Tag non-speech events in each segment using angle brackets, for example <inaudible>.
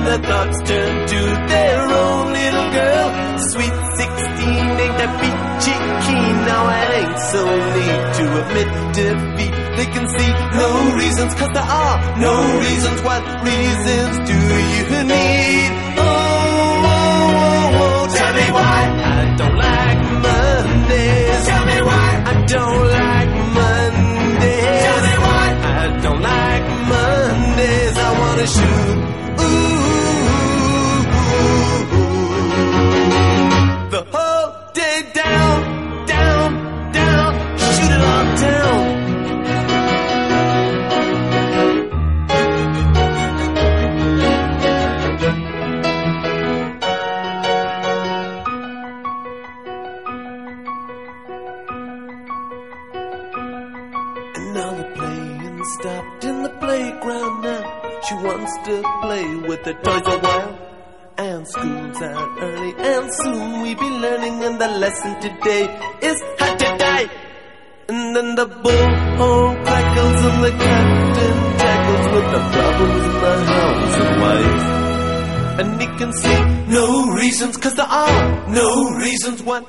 when the thoughts turn to their own little girl. Sweet 16 ain't that peachy keen. Now I ain't so need to admit defeat. They can see no reasons, cause there are no today. It's hot today. And then the bullhorn crackles and the captain tackles with the problems in the house and wife. And he can see no reasons, cause there are no reasons why.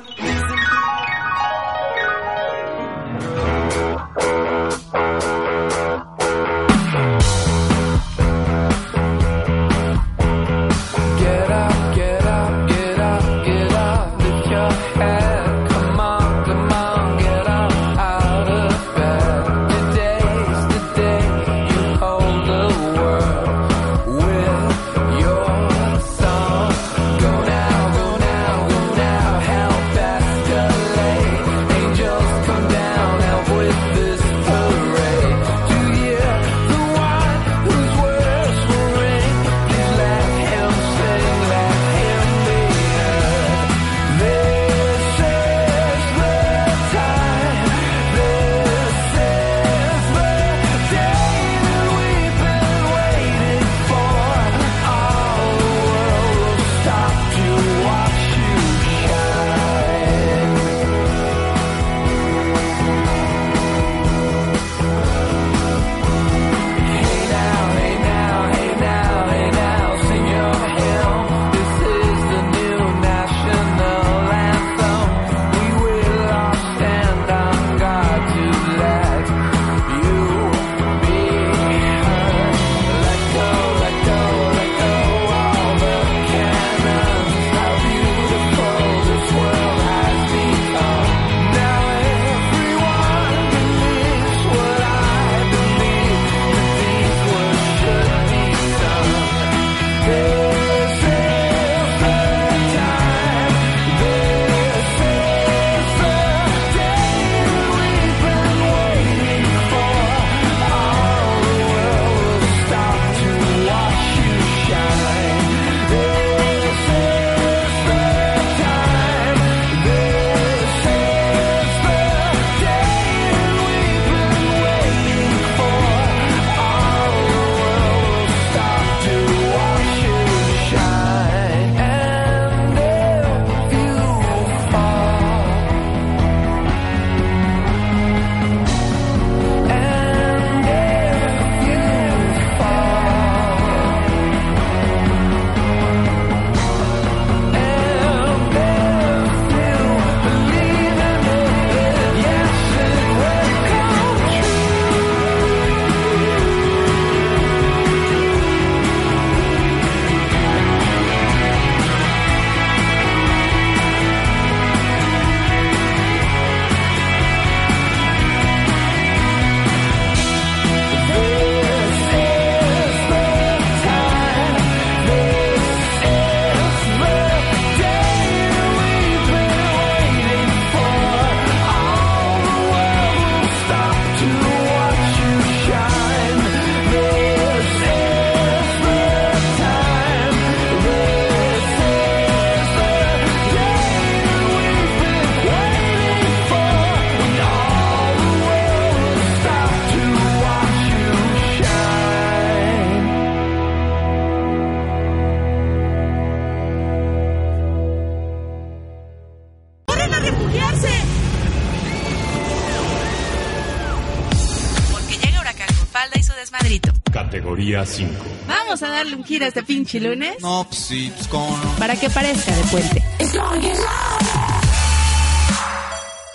Categoría 5. Vamos a darle un giro a este pinche lunes No, pues sí, pues cómo no. para que parezca de puente.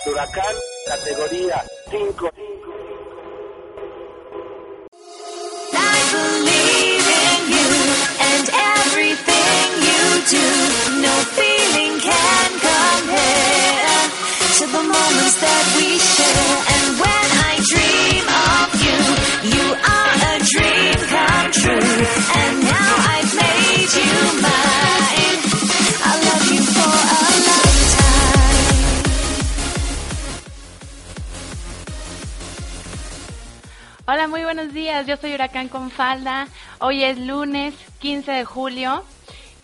Huracán, categoría 5. I believe in Hola, muy buenos días. Yo soy Huracán con Falda. Hoy es lunes 15 de julio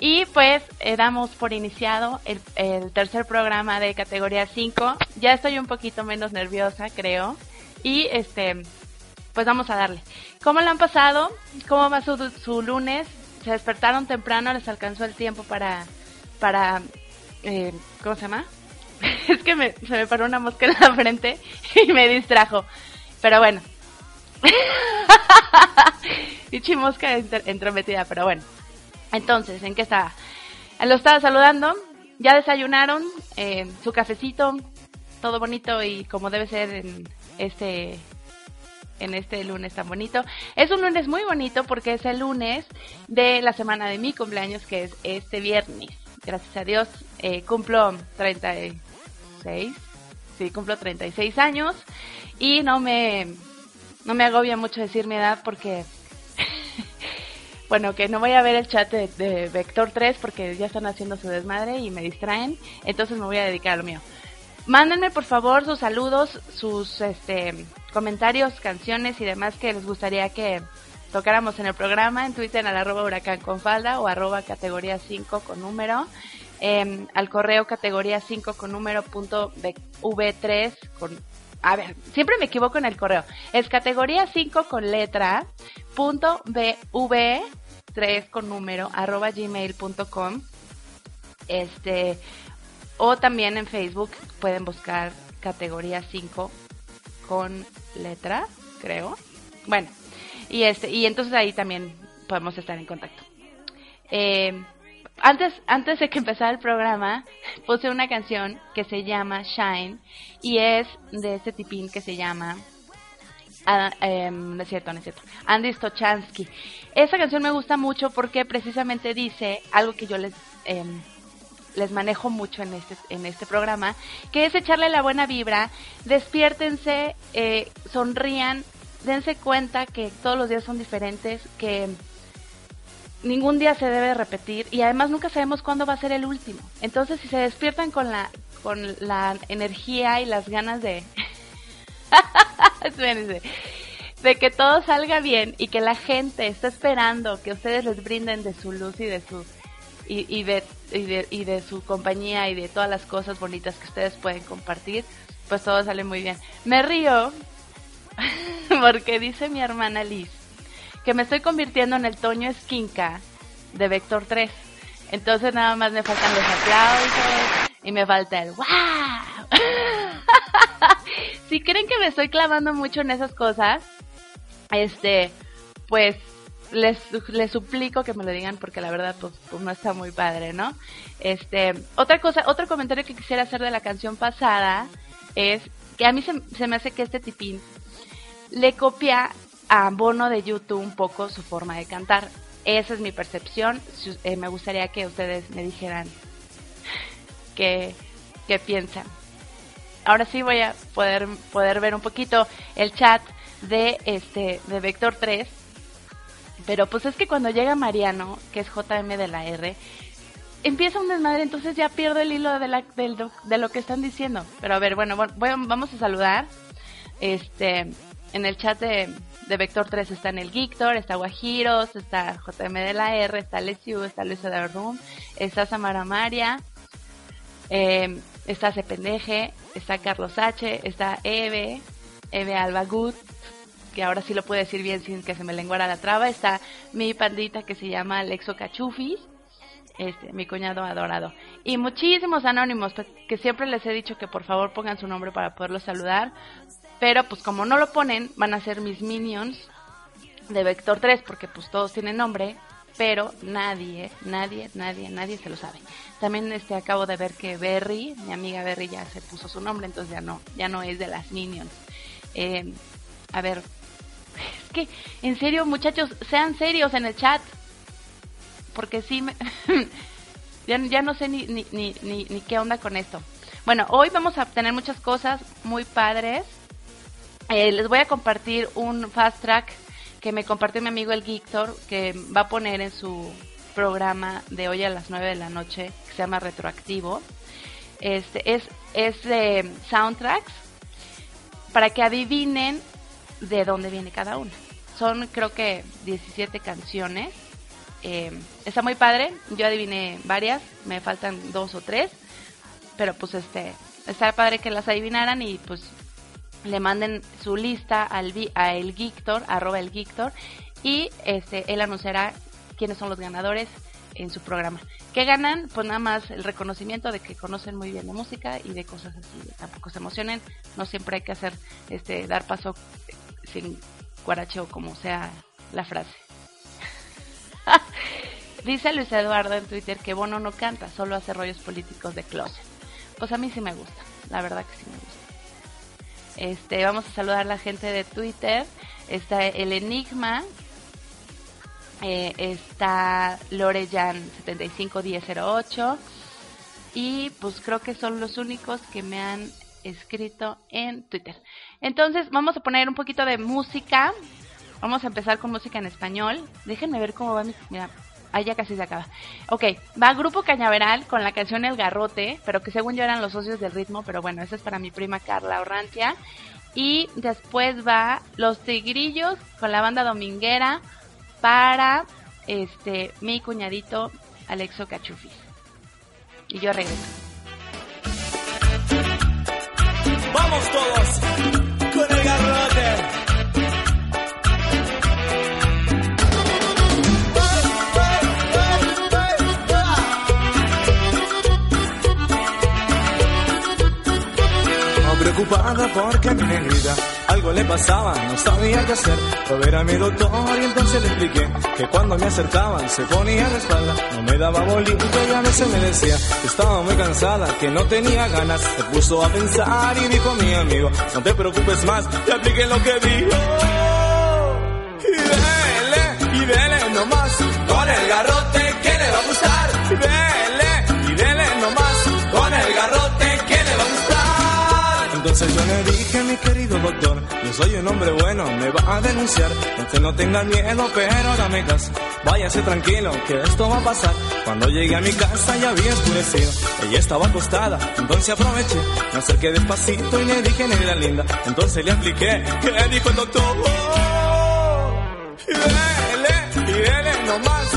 y pues eh, damos por iniciado el, tercer programa de categoría 5. Ya estoy un poquito menos nerviosa, creo. Y este, pues vamos a darle. ¿Cómo lo han pasado? ¿Cómo va su, su lunes? ¿Se despertaron temprano? ¿Les alcanzó el tiempo para, para, eh, ¿cómo se llama? <laughs> es que me, se me paró una mosca en la frente <laughs> y me distrajo. Pero bueno, <laughs> Pichi mosca ent- entrometida, pero bueno. Entonces, ¿en qué estaba? Lo estaba saludando. Ya desayunaron, eh, su cafecito, todo bonito y como debe ser en este en este lunes tan bonito. Es un lunes muy bonito porque es el lunes de la semana de mi cumpleaños, que es este viernes. Gracias a Dios, eh, cumplo 36. Sí, cumplo 36 años y no me no me agobia mucho decir mi edad porque <laughs> bueno, que no voy a ver el chat de, Vector 3 porque ya están haciendo su desmadre y me distraen, entonces me voy a dedicar a lo mío. Mándenme por favor sus saludos, sus este comentarios, canciones y demás que les gustaría que tocáramos en el programa, en Twitter al arroba huracán con falda o arroba categoría 5 con número, eh, al correo categoría 5 con número punto v3 con a ver, siempre me equivoco en el correo. Es categoría 5 con letra punto bv 3 con número arroba gmail.com este o también en Facebook pueden buscar categoría 5 con letra, creo. Bueno, y este y entonces ahí también podemos estar en contacto. Eh, antes, antes de que empezara el programa, <laughs> puse una canción que se llama Shine y es de este tipín que se llama Ah, em, no es cierto, no es cierto. Andy Stochansky. Esa canción me gusta mucho porque precisamente dice algo que yo les em, les manejo mucho en este en este programa, que es echarle la buena vibra, despiértense, eh, sonrían, dense cuenta que todos los días son diferentes, que ningún día se debe repetir y además nunca sabemos cuándo va a ser el último. Entonces, si se despiertan con la con la energía y las ganas de <laughs> de que todo salga bien y que la gente está esperando que ustedes les brinden de su luz y de su y, y de, y de y de su compañía y de todas las cosas bonitas que ustedes pueden compartir, pues todo sale muy bien. Me río <laughs> porque dice mi hermana Liz que me estoy convirtiendo en el Toño Esquinca de Vector 3. Entonces nada más me faltan los aplausos y me falta el ¡Wow! <laughs> si creen que me estoy clavando mucho en esas cosas, este, pues les, les suplico que me lo digan porque la verdad pues, pues no está muy padre, ¿no? Este, otra cosa, otro comentario que quisiera hacer de la canción pasada es que a mí se, se me hace que este tipín le copia a Bono de YouTube un poco su forma de cantar. Esa es mi percepción. Eh, me gustaría que ustedes me dijeran <sighs> qué, qué piensan. Ahora sí voy a poder, poder ver un poquito el chat de este de Vector 3. Pero pues es que cuando llega Mariano, que es JM de la R, empieza un desmadre, entonces ya pierdo el hilo de, la, del- de lo que están diciendo. Pero a ver, bueno, voy- vamos a saludar. Este, en el chat de, de Vector 3 está en el Geektor, está Guajiros, está JM de la R, está Lesiu, está Luisa de Room, está Samara Maria, eh, está Cependeje, está Carlos H, está Eve, Eve Alba Good, que ahora sí lo puedo decir bien sin que se me lenguara la traba, está mi pandita que se llama Alexo Cachufis, este, mi cuñado adorado. Y muchísimos anónimos, que siempre les he dicho que por favor pongan su nombre para poderlos saludar. Pero pues como no lo ponen, van a ser mis minions de Vector 3, porque pues todos tienen nombre, pero nadie, nadie, nadie, nadie se lo sabe. También este acabo de ver que Berry, mi amiga Berry ya se puso su nombre, entonces ya no, ya no es de las Minions. Eh, a ver, es que, en serio, muchachos, sean serios en el chat. Porque sí, me- <laughs> ya, ya no sé ni, ni, ni, ni, ni qué onda con esto. Bueno, hoy vamos a tener muchas cosas muy padres. Eh, les voy a compartir un fast track que me compartió mi amigo el Gictor, que va a poner en su programa de hoy a las 9 de la noche, que se llama Retroactivo. Este es, es de soundtracks para que adivinen de dónde viene cada una. Son creo que 17 canciones. Eh, está muy padre. Yo adiviné varias, me faltan dos o tres. Pero pues este, está padre que las adivinaran y pues le manden su lista al a el Geektor, arroba el Geektor, y este, él anunciará quiénes son los ganadores en su programa. ¿Qué ganan? Pues nada más el reconocimiento de que conocen muy bien de música y de cosas así. Tampoco se emocionen, no siempre hay que hacer, este, dar paso sin guarache o como sea la frase. <laughs> Dice Luis Eduardo en Twitter que Bono no canta, solo hace rollos políticos de closet. Pues a mí sí me gusta, la verdad que sí me gusta. Este, vamos a saludar a la gente de Twitter. Está el Enigma. eh, está Lorejan 751008. Y pues creo que son los únicos que me han escrito en Twitter. Entonces vamos a poner un poquito de música. Vamos a empezar con música en español. Déjenme ver cómo va mi... Mira, ahí ya casi se acaba. Ok, va Grupo Cañaveral con la canción El Garrote, pero que según yo eran los socios del ritmo, pero bueno, esa es para mi prima Carla Orrantia. Y después va Los Tigrillos con la banda dominguera para este mi cuñadito Alexo Cachufis. Y yo regreso. Vamos todos con el garrote. Preocupada porque a mi negrita algo le pasaba, no sabía qué hacer. Fue a ver a mi doctor y entonces le expliqué que cuando me acercaban se ponía de espalda, no me daba bolito y a veces me decía que estaba muy cansada, que no tenía ganas. Se puso a pensar y dijo mi amigo, no te preocupes más, te apliqué lo que dijo. Entonces yo le dije, mi querido doctor, yo soy un hombre bueno, me va a denunciar. Usted no tenga miedo, pero hágame caso. Váyase tranquilo, que esto va a pasar. Cuando llegué a mi casa ya había oscurecido. Ella estaba acostada, entonces aproveché. Me acerqué despacito y le dije, negra linda. Entonces le apliqué, ¿qué dijo el doctor? Y dele, y dele nomás,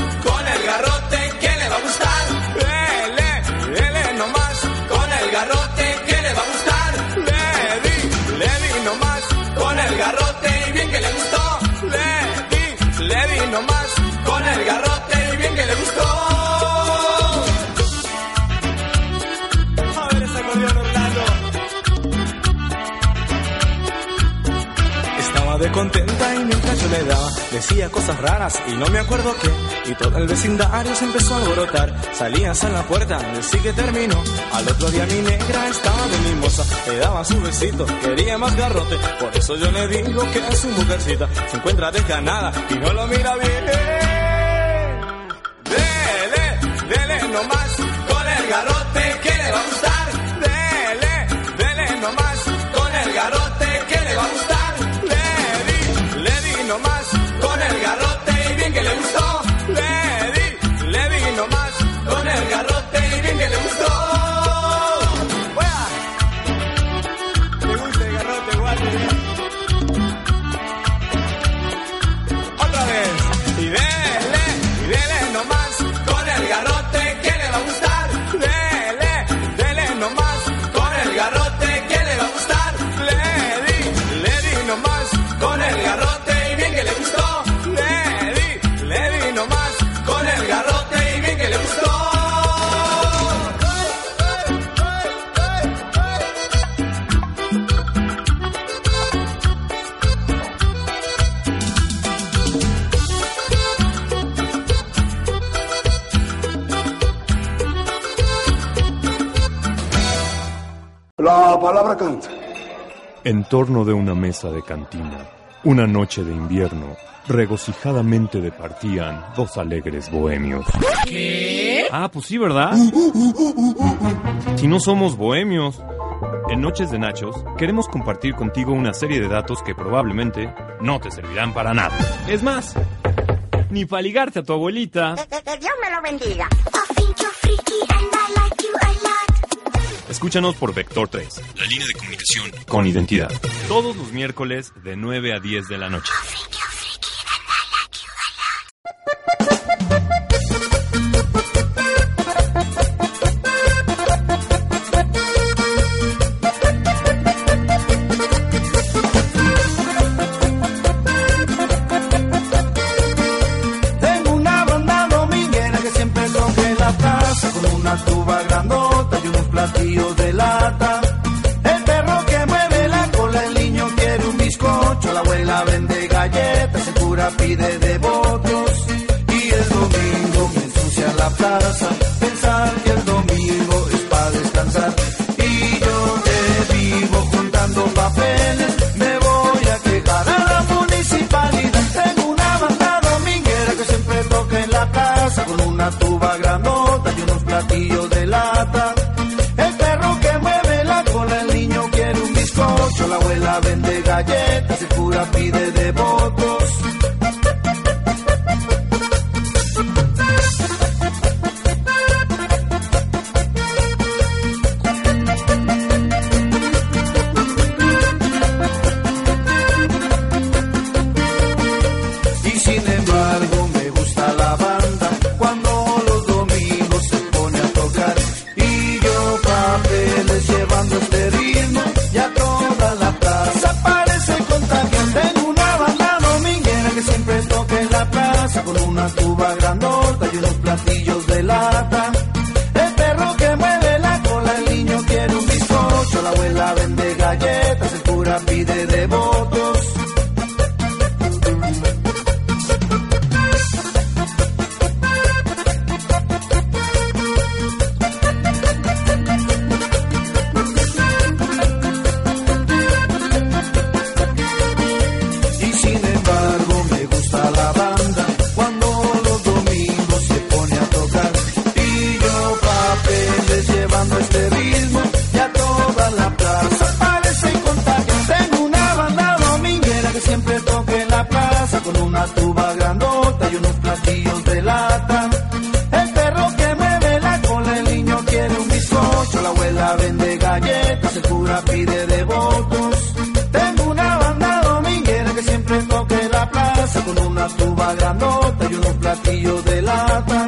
de contenta y mientras yo le daba decía cosas raras y no me acuerdo qué. Y todo el vecindario se empezó a alborotar. Salías a la puerta, decí que terminó. Al otro día mi negra estaba de mimosa. Le daba su besito, quería más garrote. Por eso yo le digo que su mujercita se encuentra desganada y no lo mira bien. Dele, dele nomás con el garrote que le va a gustar. Dele, dele nomás con el garrote palabra canta. En torno de una mesa de cantina, una noche de invierno, regocijadamente departían dos alegres bohemios. ¿Qué? Ah, pues sí, ¿verdad? Si no somos bohemios. En Noches de Nachos queremos compartir contigo una serie de datos que probablemente no te servirán para nada. Es más, ni para ligarte a tu abuelita. Dios me lo bendiga. Escúchanos por Vector 3, la línea de comunicación con identidad. Todos los miércoles de 9 a 10 de la noche. Cura pide devotos. Y el domingo me ensucia la plaza, con una tuba grandota y unos platillos de lata.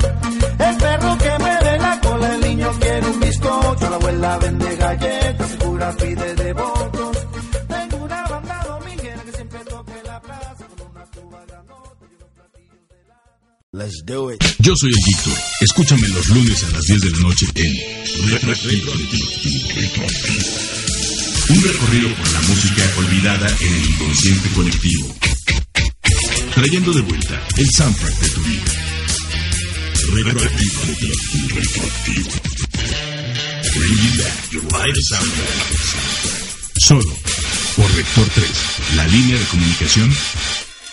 El perro que mueve la cola, el niño quiere un bizcocho, la abuela vende galletas, el cura pide devotos. Tengo una banda dominguera que siempre toca en la plaza con una tuba grandota y unos platillos de lata. Let's do it. Yo soy el Víctor. Escúchame los lunes a las 10 de la noche en Retroactivo. Un recorrido por la música olvidada en el inconsciente colectivo. Trayendo de vuelta el soundtrack de tu vida. Retroactivo. Retroactivo. Bringing back. Solo por Vector 3, la línea de comunicación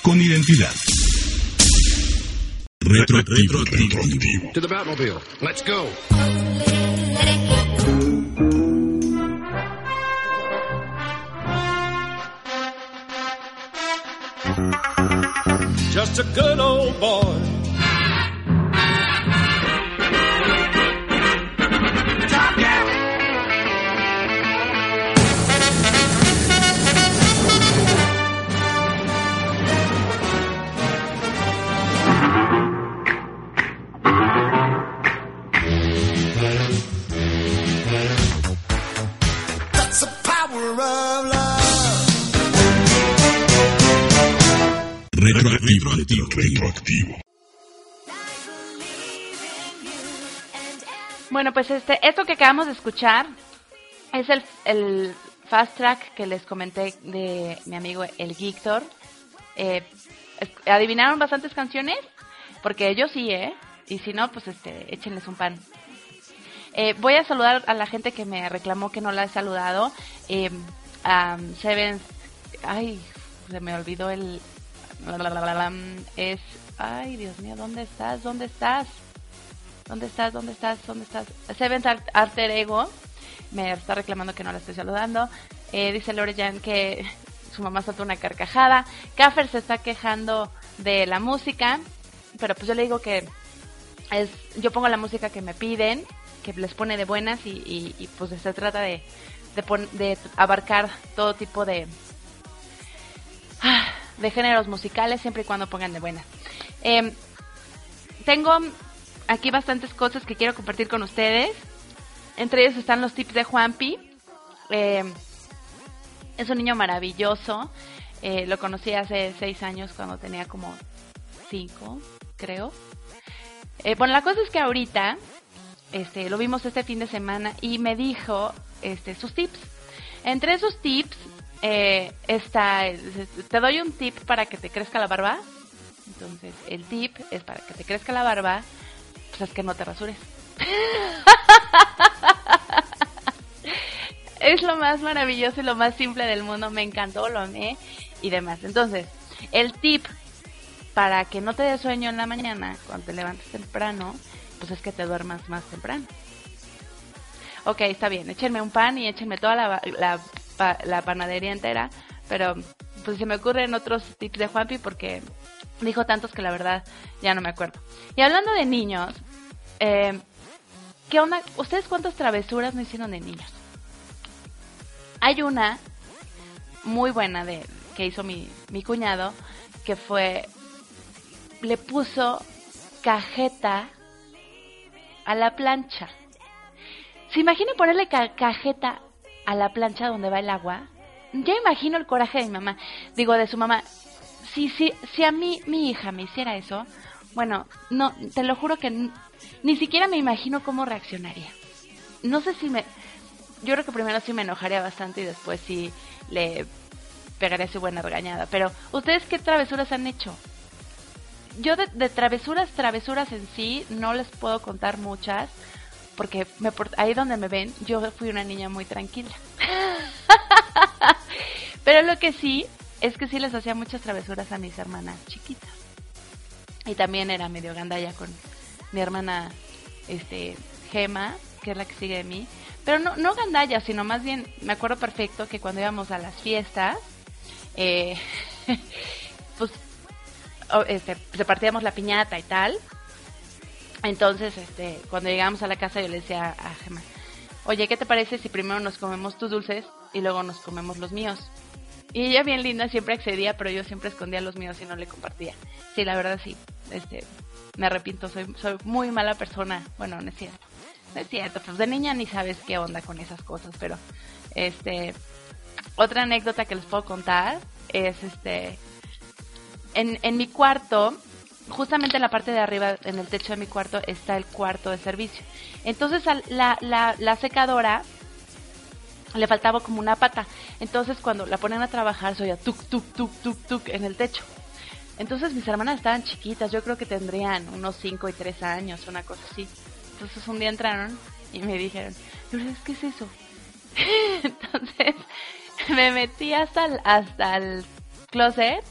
con identidad. Retroactivo. Retroactivo. To the Batmobile. Let's go. A good old boy. Bueno, pues este, esto que acabamos de escuchar es el, fast track que les comenté de mi amigo el Víctor. Eh, ¿Adivinaron bastantes canciones? Porque yo sí, ¿eh? Y si no, pues este, échenles un pan. Eh, voy a saludar a la gente que me reclamó que no la he saludado. Eh, a Seven, ay, se me olvidó el, es, ay, Dios mío, ¿dónde estás? ¿Dónde estás? ¿Dónde estás? ¿Dónde estás? ¿Dónde estás? Seven Alter Ego me está reclamando que no la estoy saludando. Eh, dice Lore Jan que <laughs> su mamá soltó una carcajada. Kaffer se está quejando de la música, pero pues yo le digo que es, yo pongo la música que me piden, que les pone de buenas y, y- y, pues se trata de, de, pon- de abarcar todo tipo de, ah, de géneros musicales siempre y cuando pongan de buenas. Em, tengo aquí bastantes cosas que quiero compartir con ustedes. Entre ellos están los tips de Juanpi. Eh, es un niño maravilloso. Eh, lo conocí hace seis años cuando tenía como cinco, creo. Eh, bueno, la cosa es que ahorita este, lo vimos este fin de semana y me dijo este, sus tips. Entre esos tips está, te doy un tip para que te crezca la barba. Entonces, el tip es para que te crezca la barba, pues es que no te rasures. <laughs> es lo más maravilloso y lo más simple del mundo. Me encantó, lo amé y demás. Entonces, el tip para que no te dé sueño en la mañana cuando te levantes temprano, pues es que te duermas más temprano. Ok, está bien, échenme un pan y échenme toda la, la, pa- la panadería entera, pero pues se me ocurren otros tips de Juanpi porque dijo tantos que la verdad ya no me acuerdo. Y hablando de niños, eh, ¿qué onda? ¿Ustedes cuántas travesuras no hicieron de niños? Hay una muy buena de que hizo mi, mi cuñado, que fue, le puso cajeta a la plancha. ¿Se imagina ponerle ca- cajeta a la plancha donde va el agua? Ya imagino el coraje de mi mamá, digo de su mamá. Si, si, si a mí, mi hija me hiciera eso, bueno, no, te lo juro que ni siquiera me imagino cómo reaccionaría. No sé si me, yo creo que primero sí me enojaría bastante y después sí le pegaría su buena regañada. Pero, ¿ustedes qué travesuras han hecho? Yo de, travesuras, travesuras en sí, no les puedo contar muchas, porque me ahí donde me ven, yo fui una niña muy tranquila. <laughs> Pero lo que sí, es que sí les hacía muchas travesuras a mis hermanas chiquitas. Y también era medio gandalla con mi hermana este Gema, que es la que sigue de mí. Pero no, no gandalla, sino más bien, me acuerdo perfecto que cuando íbamos a las fiestas, eh, <laughs> pues este, repartíamos la piñata y tal. Entonces, este, cuando llegamos a la casa yo le decía a Gemma, oye, ¿qué te parece si primero nos comemos tus dulces y luego nos comemos los míos? Y ella bien linda siempre accedía, pero yo siempre escondía los míos y no le compartía. Sí, la verdad sí, este, me arrepiento, soy, soy muy mala persona. Bueno, no es cierto. No es cierto, pues de niña ni sabes qué onda con esas cosas, pero este otra anécdota que les puedo contar es este en, en mi cuarto, justamente en la parte de arriba, en el techo de mi cuarto, está el cuarto de servicio. Entonces la, la secadora le faltaba como una pata. Entonces cuando la ponen a trabajar, se oía tuk, tuk, tuk, tuk, tuk en el techo. Entonces mis hermanas estaban chiquitas, yo creo que tendrían unos 5 y 3 años, una cosa así. Entonces un día entraron y me dijeron, Lourdes, ¿qué es eso? <laughs> Entonces <laughs> me metí hasta el, hasta el closet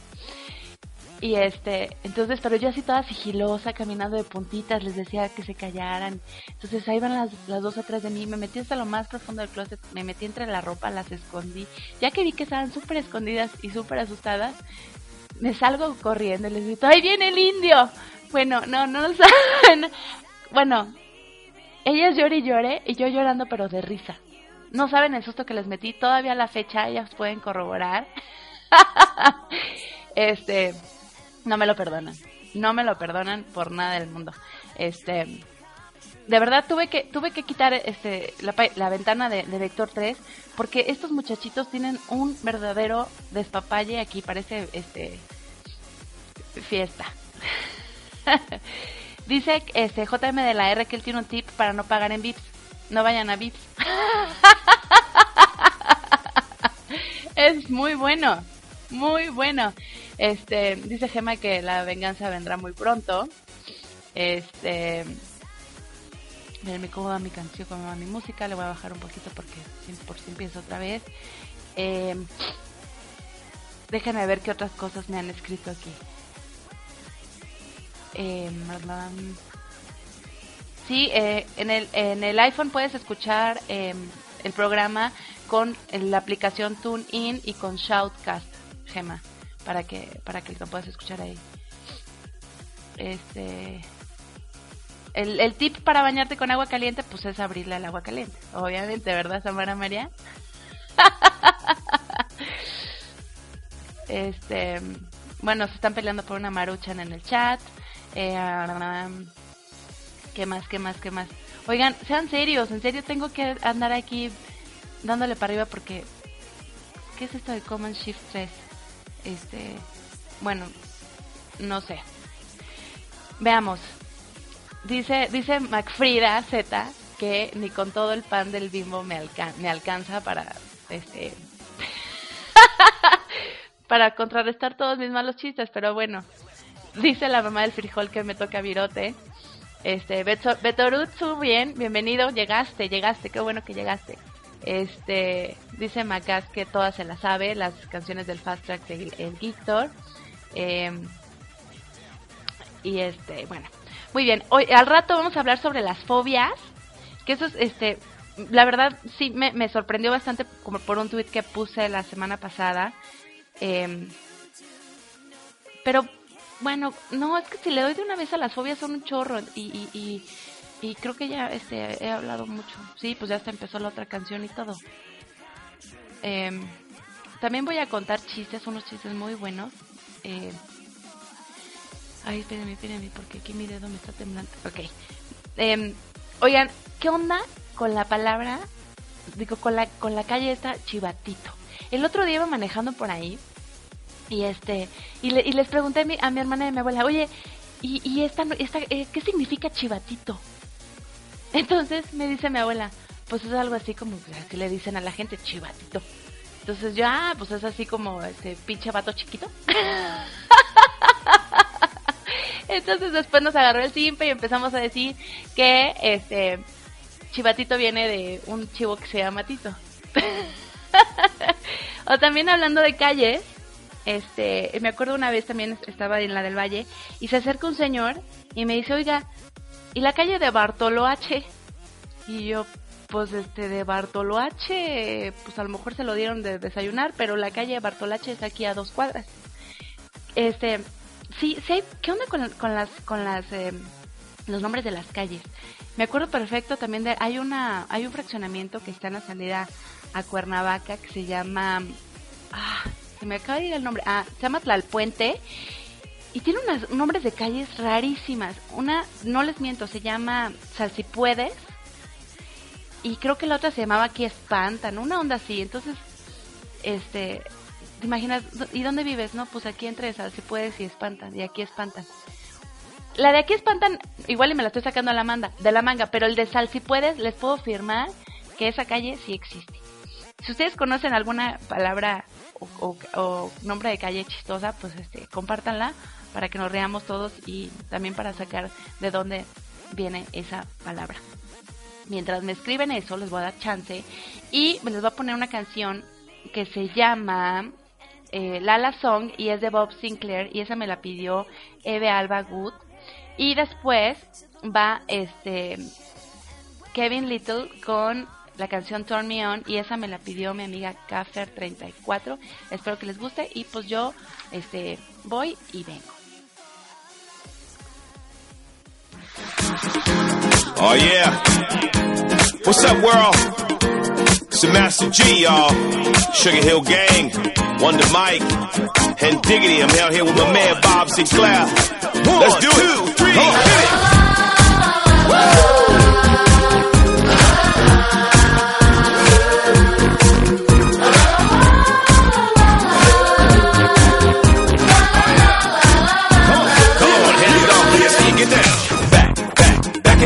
y este, entonces, pero yo así toda sigilosa, caminando de puntitas, les decía que se callaran. Entonces ahí van las, las dos atrás de mí, me metí hasta lo más profundo del closet, me metí entre la ropa, las escondí. Ya que vi que estaban súper escondidas y súper asustadas, me salgo corriendo y les grito, ¡ahí viene el indio! Bueno, no, no lo <laughs> saben. Bueno, ellas lloré y lloré y yo llorando pero de risa. No saben el susto que les metí, todavía la fecha ellas pueden corroborar. <laughs> este, no me lo perdonan. No me lo perdonan por nada del mundo. Este, de verdad tuve que tuve que quitar este la, la ventana de, de Vector 3 porque estos muchachitos tienen un verdadero despapalle aquí, parece este fiesta. <laughs> Dice este JM de la R que él tiene un tip para no pagar en Vips. No vayan a Vips. <laughs> es muy bueno, muy bueno. Este, dice Gema que la venganza vendrá muy pronto. Este, Miren, cómo va mi canción, cómo va mi música. Le voy a bajar un poquito porque por si empiezo otra vez. Eh, déjenme ver qué otras cosas me han escrito aquí. Eh, sí, eh, en, el, en el iPhone puedes escuchar eh, el programa con la aplicación TuneIn y con Shoutcast, Gema, para que, para que lo puedas escuchar ahí. Este. El, el tip para bañarte con agua caliente, pues es abrirle al agua caliente. Obviamente, ¿verdad, Samara María? <laughs> este. Bueno, se están peleando por una maruchan en el chat. Eh, ¿Qué más, qué más, qué más? Oigan, sean serios, en serio tengo que andar aquí dándole para arriba porque. ¿Qué es esto de Command Shift 3? Este. Bueno, no sé. Veamos. Dice, dice Macfrida Z que ni con todo el pan del bimbo me, me alcanza para este <laughs> para contrarrestar todos mis malos chistes, pero bueno. Dice la mamá del frijol que me toca virote. Este, Beto- Betorutsu, bien, bienvenido, llegaste, llegaste, qué bueno que llegaste. Este, dice Macas que todas se las sabe, las canciones del Fast Track de el. Em, y este, bueno, muy bien. Hoy, al rato vamos a hablar sobre las fobias. Que eso es, este, la verdad sí me, me sorprendió bastante como por un tweet que puse la semana pasada. Em, pero bueno, no, es que si le doy de una vez a las fobias son un chorro y, y, y, y creo que ya este, he hablado mucho. Sí, pues ya hasta empezó la otra canción y todo. Em, también voy a contar chistes, unos chistes muy buenos. Eh, ay, espérenme, espérenme, porque aquí mi dedo me está temblando. Ok. Em, oigan, ¿qué onda con la palabra, digo, con la, con la calle esta chivatito? El otro día iba manejando por ahí y este y, le- y les pregunté a mi, a mi hermana y a mi abuela, oye, ¿y, y esta, esta eh, qué significa chivatito? Entonces me dice mi abuela, pues es algo así como que le dicen a la gente chivatito. Entonces yo, ah, pues es así como este pinche vato chiquito. <laughs> Entonces después nos agarró el simpe y empezamos a decir que este chivatito viene de un chivo que se llama Tito. <laughs> o también hablando de calles, este, me acuerdo una vez también estaba en la del Valle y se acerca un señor y me dice, oiga, ¿y la calle de Bartolo H? Y yo, pues este, de Bartolo H, pues a lo mejor se lo dieron de desayunar, pero la calle de Bartolo H es aquí a dos cuadras. Este, sí, sí, ¿qué onda con, con las, con las, eh, los nombres de las calles? Me acuerdo perfecto también de, hay una, hay un fraccionamiento que está en la salida a Cuernavaca que se llama, ah, se me acaba de ir el nombre, ah, se llama Tlalpuente y tiene unos nombres de calles rarísimas. Una, no les miento, se llama Salsipuedes y creo que la otra se llamaba Aquí Espantan, una onda así. Entonces, este, ¿te imaginas? ¿Y dónde vives? No, pues aquí entre Salsipuedes y Espantan, y aquí Espantan. La de aquí espantan, igual y me la estoy sacando a la manga, de la manga, pero el de Sal si puedes, les puedo afirmar que esa calle sí existe. Si ustedes conocen alguna palabra o, o- o nombre de calle chistosa, pues este, compártanla para que nos reamos todos y también para sacar de dónde viene esa palabra. Mientras me escriben eso, les voy a dar chance y les voy a poner una canción que se llama eh, Lala Song y es de Bob Sinclair y esa me la pidió Eve Alba Good. Y después va este Kevin Little con la canción Turn Me On y esa me la pidió mi amiga Kaffer34. Espero que les guste y pues yo este voy y vengo. Oh yeah. What's up, world? It's the Master G, y'all. Sugar Hill Gang, Wonder Mike, and Diggity. I'm out here with my man Bob Sinclair. Let's do it. On, hit it.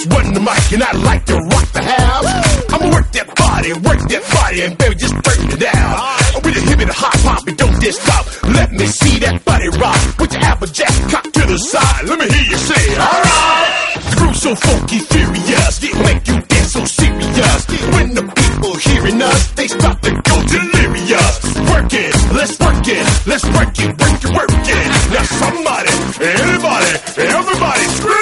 Y'all. It's Wonder Mike, and I like to rock the house. I'ma work that body, work that body, and baby, just burn it down. With a hip and a hop hop, and don't just stop. Let me see that body rock. With your applejack cock to the side. Let me hear you say, alright. The groove so funky, furious, it make you dance so serious. When the people hearing us, they start to go delirious. Work it, let's work it, let's work it, work it, work it. Now somebody, anybody, everybody scream!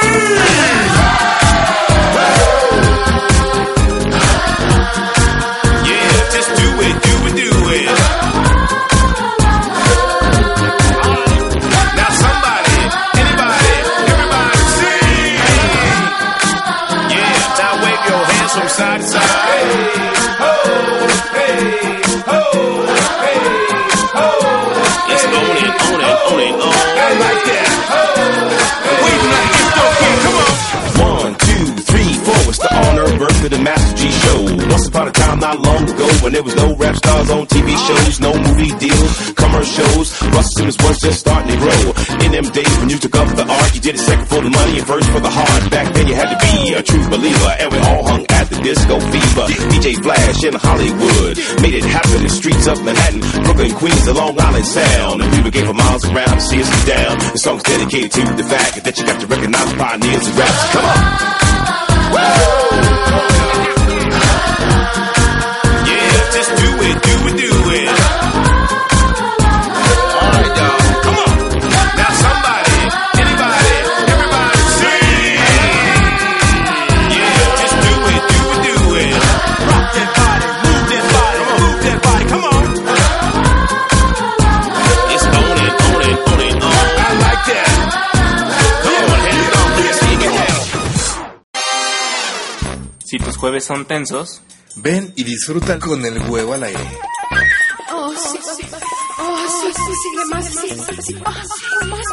The money and first for the heart. Back then you had to be a true believer, and we all hung at the disco fever. DJ Flash in Hollywood made it happen in the streets of Manhattan, Brooklyn, Queens, the Long Island Sound. And people came for miles around to see us down. The song's dedicated to the fact that you got to recognize pioneers and raps. Come on. Yeah, jueves son tensos, Ven y disfruta con el huevo al aire. Oh, sí, sí. Oh, sí, sí, síguele más, sí, sí. Ah, más.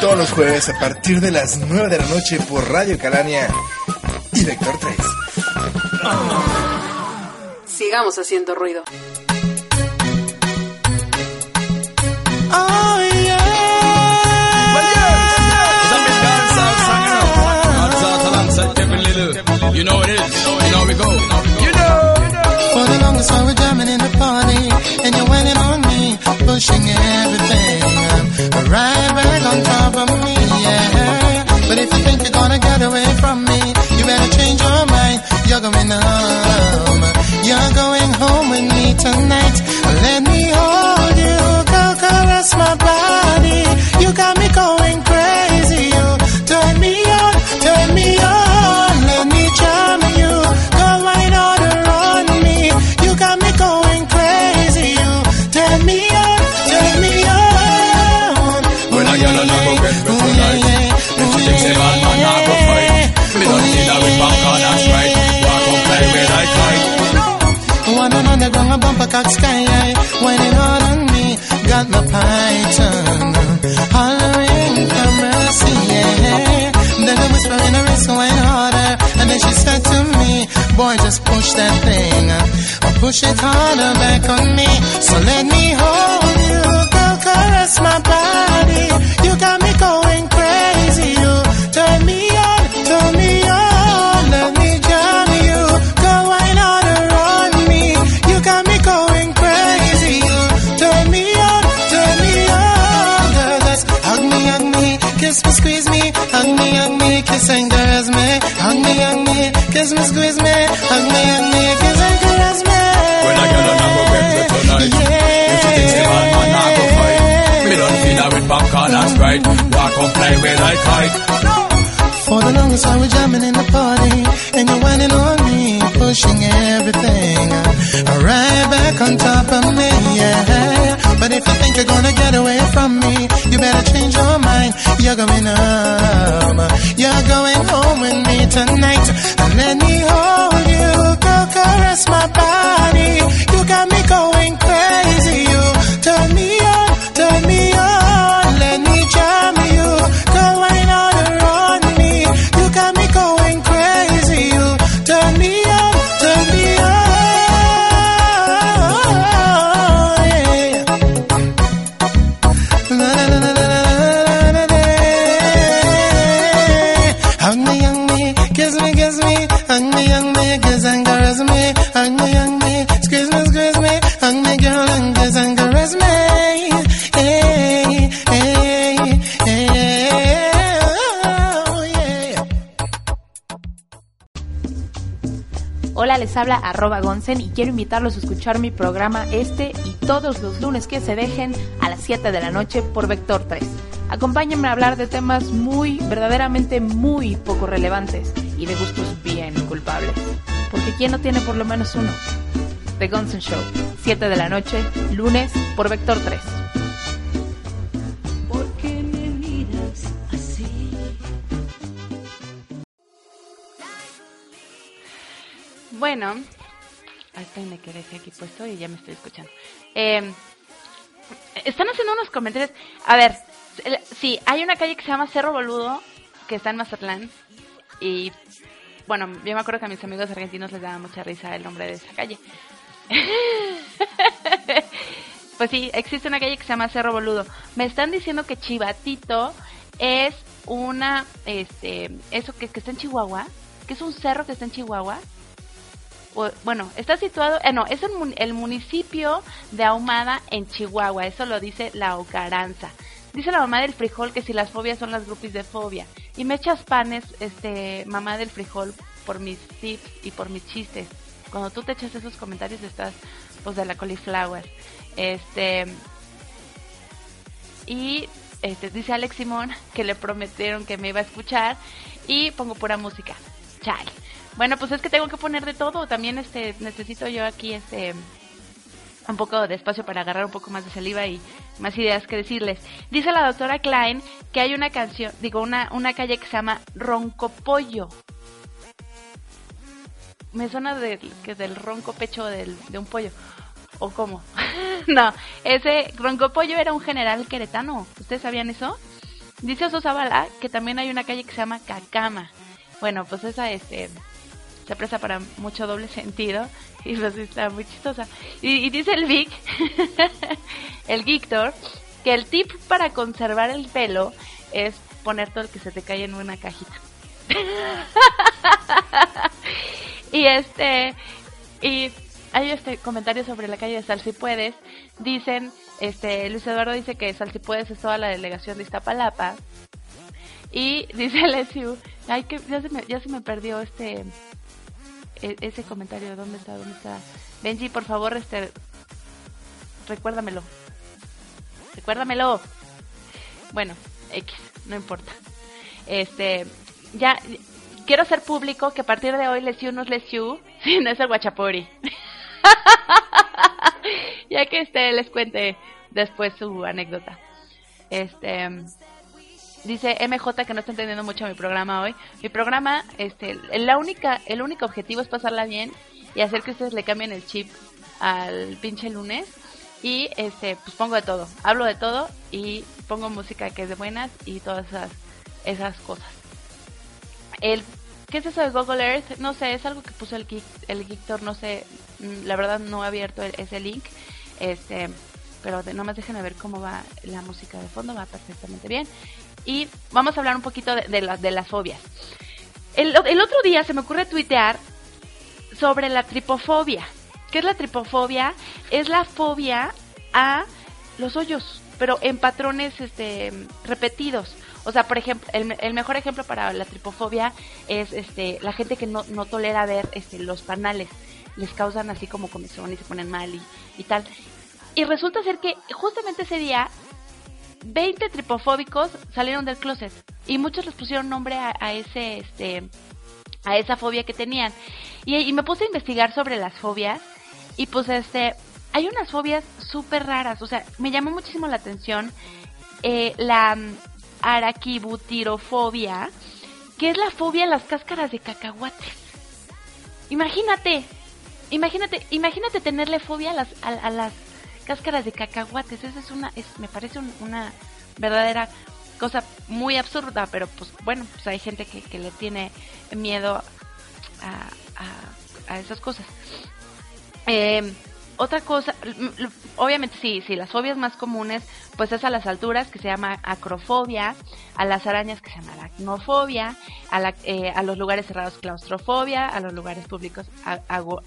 Todos los jueves a partir de las 9 de la noche por Radio Calania y Vector 3. Sigamos haciendo ruido. Oh, You know. For the longest while we're jamming in the party, and you're waiting on me, pushing everything. Push it harder back on me, so let me hold you, go caress my body, you got me going crazy, you. Turn me on, turn me on, let me jam you, go wine on me, you got me going crazy, you. Turn me on, turn me on, girl, just hug me, hug me, kiss me, squeeze me, hug me, hug me, kiss and caress me, hug me, hug me, kiss me, squeeze me, hug me, hug me, kiss and caress me. Popcorn and Walk on play with like kite. For the longest time we're jamming in the party And you're whining on me, pushing everything. Right back on top of me, yeah. But if you think you're gonna get away from me You better change your mind, you're going home You're going home with me tonight. And let me hold you, go caress my body. You got me going crazy, les habla arroba Gonsen y quiero invitarlos a escuchar mi programa este y todos los lunes que se dejen a las 7 de la noche por Vector 3. Acompáñenme a hablar de temas muy, verdaderamente muy poco relevantes y de gustos bien culpables. Porque ¿quién no tiene por lo menos uno? The Gonsen Show, 7 de la noche, lunes por Vector 3. Bueno, ahí está, me quedé aquí puesto y ya me estoy escuchando. Eh, están haciendo unos comentarios. A ver, sí, hay una calle que se llama Cerro Boludo, que está en Mazatlán. Y bueno, yo me acuerdo que a mis amigos argentinos les daba mucha risa el nombre de esa calle. <laughs> pues sí, existe una calle que se llama Cerro Boludo. Me están diciendo que Chivatito es una, este, eso que, que está en Chihuahua, que es un cerro que está en Chihuahua. Bueno, está situado, eh, no, es el, el municipio de Ahumada en Chihuahua, eso lo dice la Ocaranza. Dice la mamá del frijol que si las fobias son las groupies de fobia. Y me echas panes, este, mamá del frijol, por mis tips y por mis chistes. Cuando tú te echas esos comentarios estás, pues, de la cauliflower. Este, y este, dice Alex Simón que le prometieron que me iba a escuchar y pongo pura música. Chale. Bueno, pues es que tengo que poner de todo. También este necesito yo aquí este un poco de espacio para agarrar un poco más de saliva y más ideas que decirles. Dice la doctora Klein que hay una canción, digo, una, una calle que se llama Roncopollo. Me suena de, que del ronco pecho del, de un pollo. ¿O cómo? <laughs> no, ese Roncopollo era un general queretano. ¿Ustedes sabían eso? Dice Oso que también hay una calle que se llama Cacama. Bueno, pues esa este, se presta para mucho doble sentido <laughs> y pues está muy chistosa. Y, dice el Vic, <laughs> el Victor, que el tip para conservar el pelo es poner todo el que se te cae en una cajita. <laughs> y este, y hay este comentario sobre la calle de Sal si puedes. Dicen, este, Luis Eduardo dice que Sal si puedes es toda la delegación de Iztapalapa. Y dice Lesiu, ay que ya se me, ya se me perdió este ese comentario, ¿dónde está? ¿Dónde está? Benji, por favor, este recuérdamelo. Recuérdamelo. Bueno, X, no importa. Este, ya quiero hacer público que a partir de hoy Lesiu <laughs> no es Lesiu, sino es el Guachapori. <laughs> ya que este les cuente después su anécdota. Este dice MJ que no está entendiendo mucho mi programa hoy. Mi programa, este, la única, el único objetivo es pasarla bien y hacer que ustedes le cambien el chip al pinche lunes. Y este, pues pongo de todo, hablo de todo y pongo música que es de buenas y todas esas, esas cosas. El, ¿Qué es eso de Google Earth? No sé, es algo que puso el Geek, el Geektor, no sé, mm, la verdad no he abierto el- ese link, este, pero de, nomás déjenme ver cómo va la música de fondo, va perfectamente bien. Y vamos a hablar un poquito de, de, de las fobias. El, el otro día se me ocurre tuitear sobre la tripofobia. ¿Qué es la tripofobia? Es la fobia a los hoyos, pero en patrones este, repetidos. O sea, por ejemplo, el, el mejor ejemplo para la tripofobia es este, la gente que no, no tolera ver este, los panales. les causan así como comezón y se ponen mal y tal. Y resulta ser que justamente ese día 20 tripofóbicos salieron del closet y muchos les pusieron nombre a, ese este a esa fobia que tenían. Y, y me puse a investigar sobre las fobias y pues este hay unas fobias súper raras, o sea, me llamó muchísimo la atención eh, la mm, araquibutirofobia, que es la fobia a las cáscaras de cacahuates. Imagínate, imagínate, imagínate tenerle fobia a las, a, a las cáscaras de cacahuates. Esa es una, es, me parece un- una verdadera cosa muy absurda, pero pues bueno, pues hay gente que, que le tiene miedo a, a, a esas cosas. Eh, otra cosa, obviamente sí, sí, las fobias más comunes, pues es a las alturas, que se llama acrofobia, a las arañas, que se llama aracnofobia, a, la- eh, a los lugares cerrados, claustrofobia, a los lugares públicos, a- ago-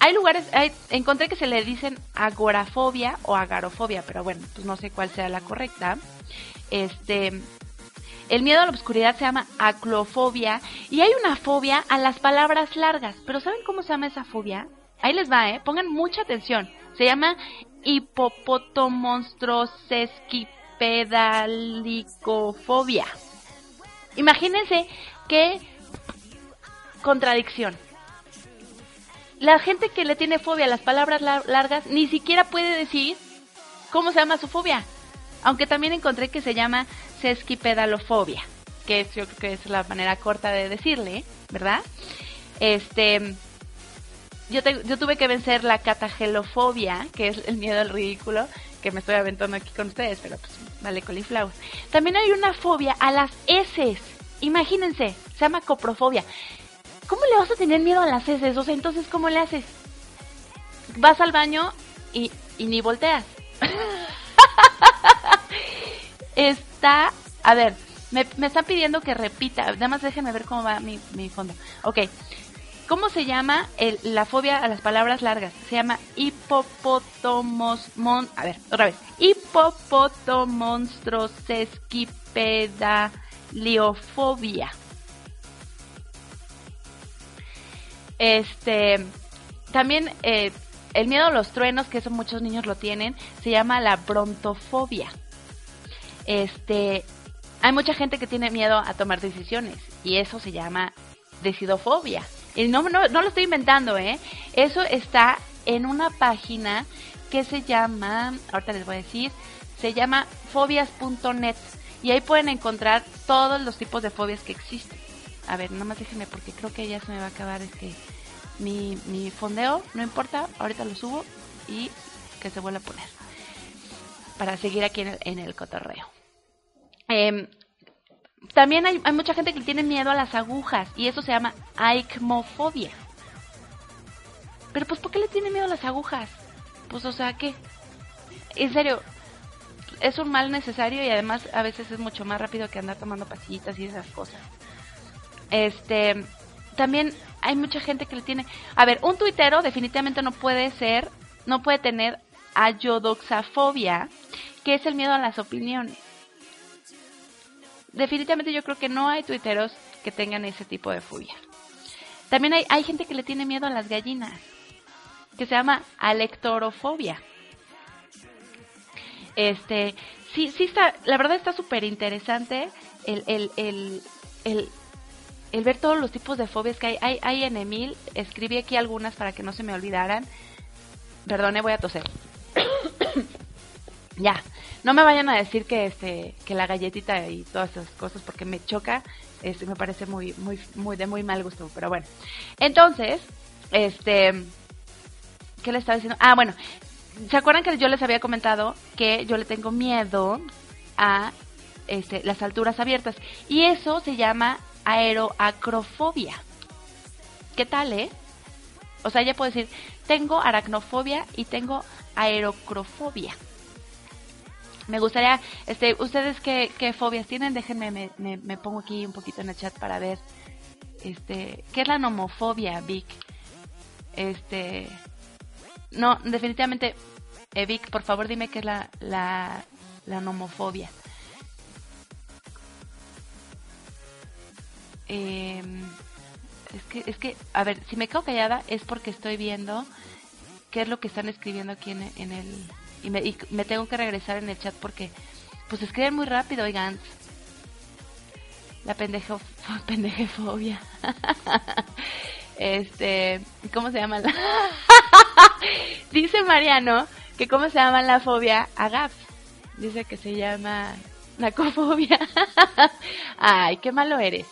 hay lugares, hay- encontré que se le dicen agorafobia o agarofobia, pero bueno, pues no sé cuál sea la correcta. Este, el miedo a la oscuridad se llama aclofobia y hay una fobia a las palabras largas, pero ¿saben cómo se llama esa fobia? Ahí les va, eh, pongan mucha atención. Se llama hipopotomonstrosesquipedalicofobia. Imagínense qué contradicción. La gente que le tiene fobia a las palabras lar- largas ni siquiera puede decir cómo se llama su fobia. Aunque también encontré que se llama sesquipedalofobia, que es, yo creo que es la manera corta de decirle, ¿verdad? Este, yo, yo tuve que vencer la catagelofobia, que es el miedo al ridículo, que me estoy aventando aquí con ustedes, pero pues vale coliflor. También hay una fobia a las heces. Imagínense, se llama coprofobia. ¿Cómo le vas a tener miedo a las heces? O sea, entonces, ¿cómo le haces? Vas al baño y, y ni volteas. <laughs> Está, a ver, me, me están pidiendo que repita, nada más déjenme ver cómo va mi, mi fondo. Ok, ¿cómo se llama el- la fobia a las palabras largas? Se llama hipopotomos, mon- a ver, otra vez, hipopotomonstrosesquipedaliofobia. Este, también eh, el miedo a los truenos, que eso muchos niños lo tienen, se llama la brontofobia. Este, hay mucha gente que tiene miedo a tomar decisiones y eso se llama decidofobia. Y no, no, no lo estoy inventando, ¿eh? Eso está en una página que se llama, ahorita les voy a decir, se llama fobias.net y ahí pueden encontrar todos los tipos de fobias que existen. A ver, nada más déjenme porque creo que ya se me va a acabar este mi, mi fondeo, no importa, ahorita lo subo y que se vuelva a poner para seguir aquí en el, en el cotorreo. Em, también hay, hay mucha gente que tiene miedo a las agujas y eso se llama aikmofobia. Pero pues ¿por qué le tiene miedo a las agujas? Pues o sea, ¿qué? En serio, es un mal necesario y además a veces es mucho más rápido que andar tomando pastillitas y esas cosas. Este, también hay mucha gente que le tiene, a ver, un tuitero definitivamente no puede ser, no puede tener ayodoxafobia, que es el miedo a las opiniones. Definitivamente yo creo que no hay tuiteros que tengan ese tipo de fobia. También hay, hay gente que le tiene miedo a las gallinas, que se llama alectorofobia. Este, sí, sí está, la verdad está súper interesante el, el, el, el, el ver todos los tipos de fobias que hay. Hay, hay en Emil, escribí aquí algunas para que no se me olvidaran. Perdone, voy a toser. <coughs> ya, no me vayan a decir que este que la galletita y todas esas cosas porque me choca, este me parece muy muy muy de muy mal gusto, pero bueno. Entonces, este ¿qué le estaba diciendo? Ah, bueno, ¿se acuerdan que yo les había comentado que yo le tengo miedo a este, las alturas abiertas? Y eso se llama aeroacrofobia. ¿Qué tal, eh? O sea, ya puedo decir, tengo aracnofobia y tengo aerocrofobia. Me gustaría, este, ustedes qué, qué fobias tienen, déjenme, me, me, me pongo aquí un poquito en el chat para ver, este, ¿qué es la nomofobia, Vic? Este, no, definitivamente, eh, Vic, por favor dime qué es la, la, la nomofobia. Eh, Es que, es que, a ver, si me quedo callada es porque estoy viendo qué es lo que están escribiendo aquí en, en el... Y me, y me tengo que regresar en el chat porque, pues escriben muy rápido, oigan. La pendejo, <laughs> pendejefobia. este, ¿cómo se llama la? <laughs> Dice Mariano que cómo se llama la fobia agap. Dice que se llama nacofobia. <laughs> Ay, qué malo eres.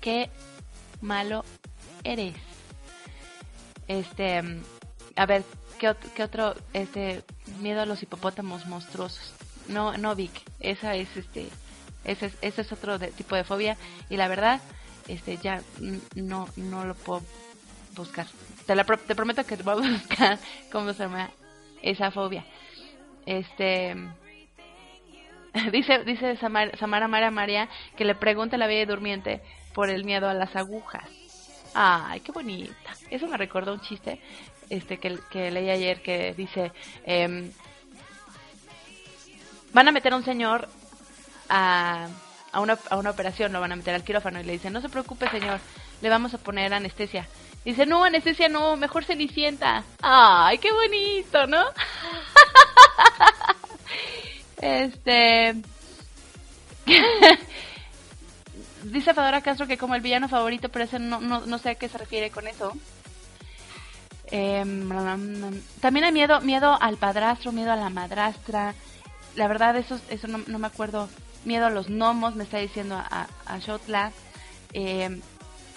Qué malo eres. Este, a ver, ¿qué, ot- qué otro este miedo a los hipopótamos monstruosos? No, no Vic, esa es este ese es, ese es otro tipo de fobia y la verdad este ya no no lo puedo buscar. Te, la te prometo que voy a <laughs> buscar cómo se llama esa fobia. Este <laughs> dice dice Samar- Samara Mara María que le pregunta a la bella durmiente por el miedo a las agujas. Ay, qué bonita. Eso me recordó un chiste este que, leí ayer que dice em, van a meter a un señor a, a, una, a una operación, lo van a meter al quirófano y le dicen, no se preocupe señor, le vamos a poner anestesia. Dice, no, anestesia no, mejor cenicienta. Ay, qué bonito, ¿no? <laughs> este... <laughs> Dice Fedora Castro que como el villano favorito, pero ese no, no, no sé a qué se refiere con eso. Em, también hay miedo, miedo al padrastro, miedo a la madrastra. La verdad, eso, eso no, no me acuerdo. Miedo a los gnomos, me está diciendo a, a, Shotla. Em,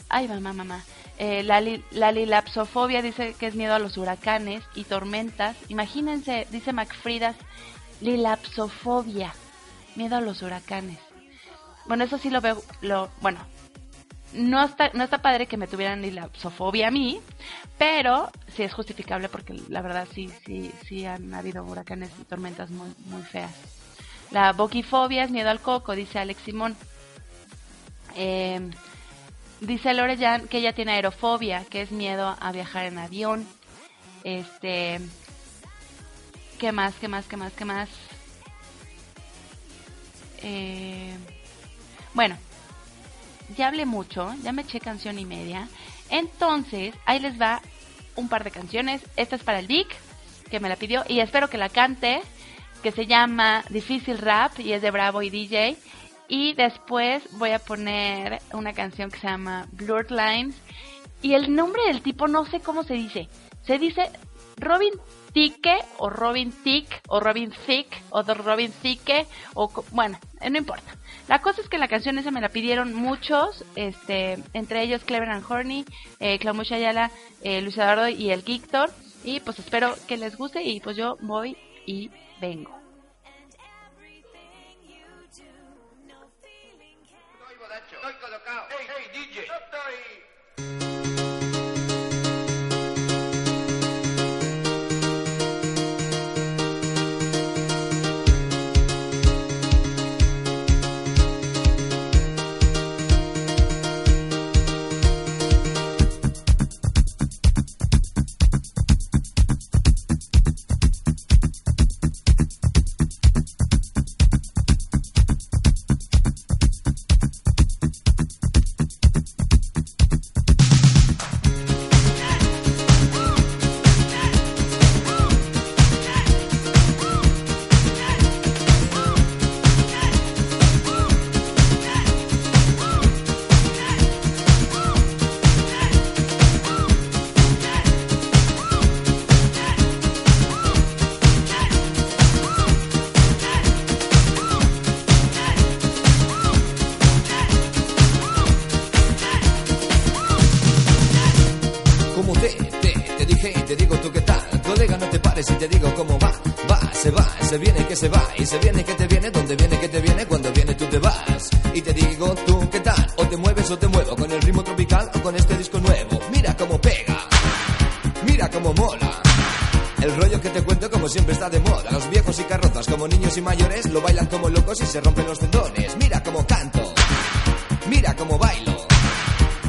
ay, mamá, mamá. Eh, la, li- la lilapsofobia dice que es miedo a los huracanes y tormentas. Imagínense, dice Macfridas, lilapsofobia, miedo a los huracanes. Bueno, eso sí lo veo, lo, bueno, no está, no está padre que me tuvieran lilapsofobia a mí, pero sí es justificable porque la verdad sí, sí, sí han habido huracanes y tormentas muy, muy feas. La boquifobia es miedo al coco, dice Alex Simón. Eh, dice Lore Jan que ella tiene aerofobia, que es miedo a viajar en avión. Este, ¿qué más? ¿Qué más? ¿Qué más? ¿Qué más? Eh, bueno, ya hablé mucho, ya me eché canción y media. Entonces, ahí les va un par de canciones. Esta es para el Vic, que me la pidió, y espero que la cante, que se llama Difícil Rap y es de Bravo y DJ. Y después voy a poner una canción que se llama Blurred Lines. Y el nombre del tipo no sé cómo se dice. Se dice Robin Tique o Robin Tick o Robin Thick o Robin Thicke o bueno, no importa. La cosa es que la canción esa me la pidieron muchos, este, entre ellos Clever and Horny, eh, Clamucha Ayala, eh, Luis Eduardo y el Gictor. Y pues espero que les guste y pues yo voy y vengo. Con este disco nuevo Mira cómo pega Mira cómo mola el rollo que te cuento como siempre está de moda Los viejos y carrozas como niños y mayores Lo bailan como locos y se rompen los tendones Mira cómo canto Mira cómo bailo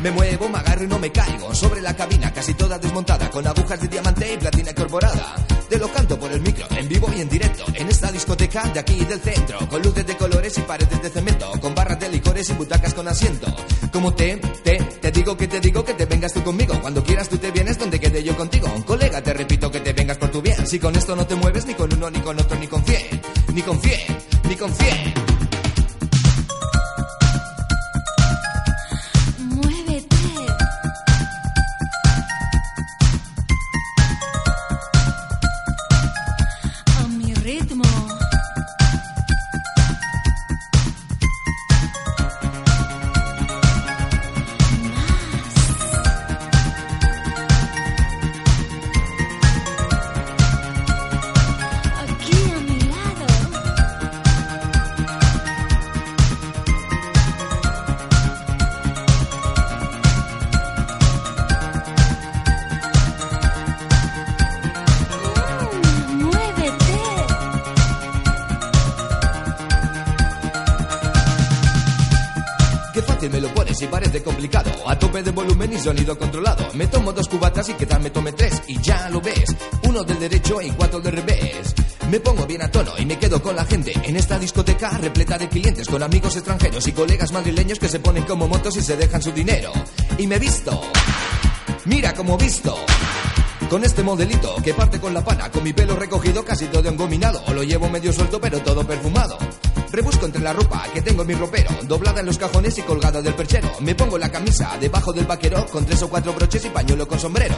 me muevo, me agarro y no me caigo. Sobre la cabina, casi toda desmontada, con agujas de diamante y platina incorporada. Te lo canto por el micro, en vivo y en directo, en esta discoteca de aquí del centro. Con luces de colores y paredes de cemento, con barras de licores y butacas con asiento. Como te, te, que te digo que te vengas tú conmigo. Cuando quieras tú te vienes donde quede yo contigo. Colega, te repito que te vengas por tu bien. Si con esto no te mueves ni con uno, ni con otro, ni con. Ni con ni con cien. Sonido controlado. Me tomo dos cubatas y quizás me tome tres. Y ya lo ves. Uno del derecho y cuatro del revés. Me pongo bien a tono y me quedo con la gente en esta discoteca repleta de clientes con amigos extranjeros y colegas madrileños que se ponen como motos y se dejan su dinero. Y me visto. Mira como visto. Con este modelito que parte con la pana, con mi pelo recogido casi todo engominado. Lo llevo medio suelto pero todo perfumado. Rebusco entre la ropa que tengo en mi ropero, doblada en los cajones y colgada del perchero. Me pongo la camisa debajo del vaquero con tres o cuatro broches y pañuelo con sombrero.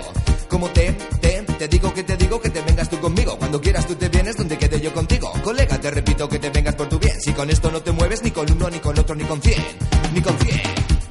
Como te, te, te digo que te digo que te vengas tú conmigo. Cuando quieras tú te vienes donde quede yo contigo. Colega, te repito que te vengas por tu bien. Si con esto no te mueves ni con uno, ni con otro, ni con cien. Ni con cien.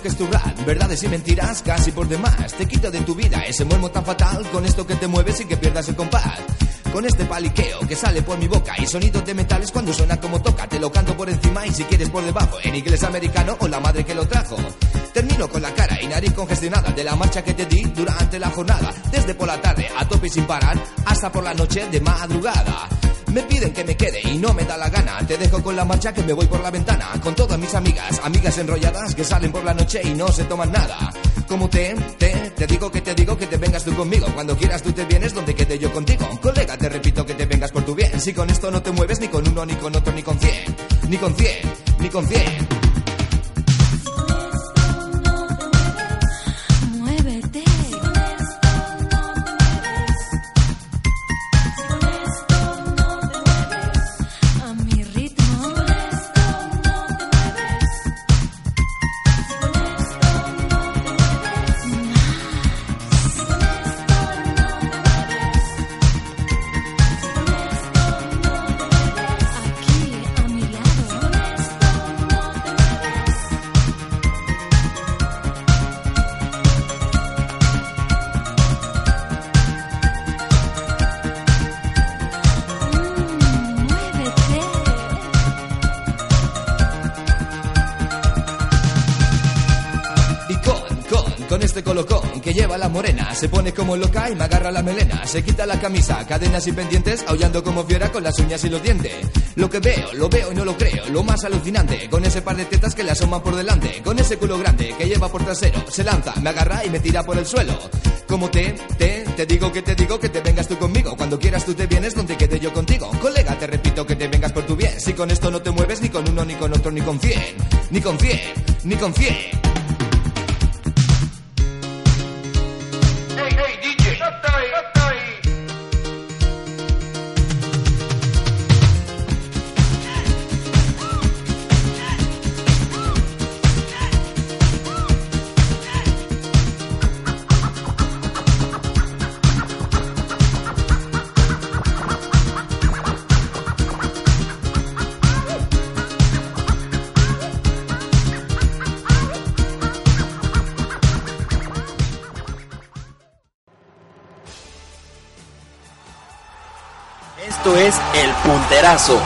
Que es tu rap, verdades y mentiras casi por demás. Te quito de tu vida ese muermo tan fatal. Con esto que te mueves y que pierdas el compás. Con este paliqueo que sale por mi boca y sonidos de metales cuando suena como toca. Te lo canto por encima y si quieres por debajo. En inglés americano o la madre que lo trajo. Termino con la cara y nariz congestionada de la marcha que te di durante la jornada. Desde por la tarde a tope sin parar hasta por la noche de madrugada. Me piden que me quede y no me da la gana. Te dejo con la marcha que me voy por la ventana. Con todas mis amigas, amigas enrolladas que salen por la noche y no se toman nada. Como te, te, te digo que te digo que te vengas tú conmigo. Cuando quieras tú te vienes donde quede yo contigo. Colega, te repito que te vengas por tu bien. Si con esto no te mueves ni con uno, ni con otro, ni con cien. Ni con cien, ni con cien. Se pone como loca y me agarra la melena. Se quita la camisa, cadenas y pendientes Aullando como fiera con las uñas y los dientes. Lo que veo, lo veo y no lo creo Lo más alucinante, con ese par de tetas que le asoman por delante Con ese culo grande que lleva por trasero Se lanza, me agarra y me tira por el suelo. Como te, te, te digo que te digo que te vengas tú conmigo. Cuando quieras tú te vienes donde quede yo contigo. Colega, te repito que te vengas por tu bien. Si con esto no te mueves ni con uno, ni con otro, ni con cien. Ni con cien, ni con cien es El Punterazo,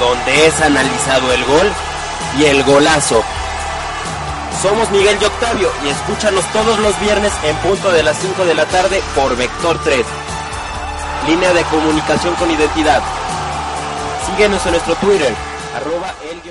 donde es analizado el gol y el golazo. Somos Miguel y Octavio y escúchanos todos los viernes en punto de las 5 de la tarde por Vector 3. Línea de comunicación con identidad. Síguenos en nuestro Twitter, arroba el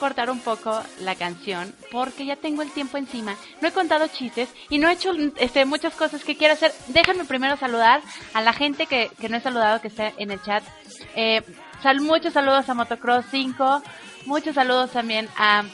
cortar un poco la canción porque ya tengo el tiempo encima. No he contado chistes y no he hecho este, muchas cosas que quiero hacer. Déjenme primero saludar a la gente que, que no he saludado que está en el chat. Eh, sal, muchos saludos a Motocross 5. Muchos saludos también a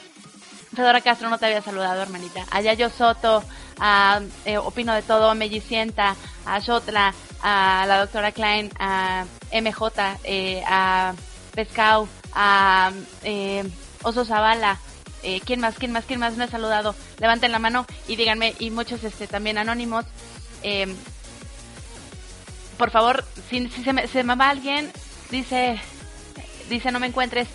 Fedora Castro, no te había saludado, hermanita. A Yayo Soto, a eh, Opino de Todo, a Mellicienta, a Shotla, a la doctora Klein, a MJ, eh, a Pescau, a eh, Oso Zavala, eh, ¿quién más, quién más, quién más me ha saludado? Levanten la mano y díganme, y muchos este también anónimos. Eh, por favor, si, se, me, se, me, va alguien, dice, dice no me encuentres,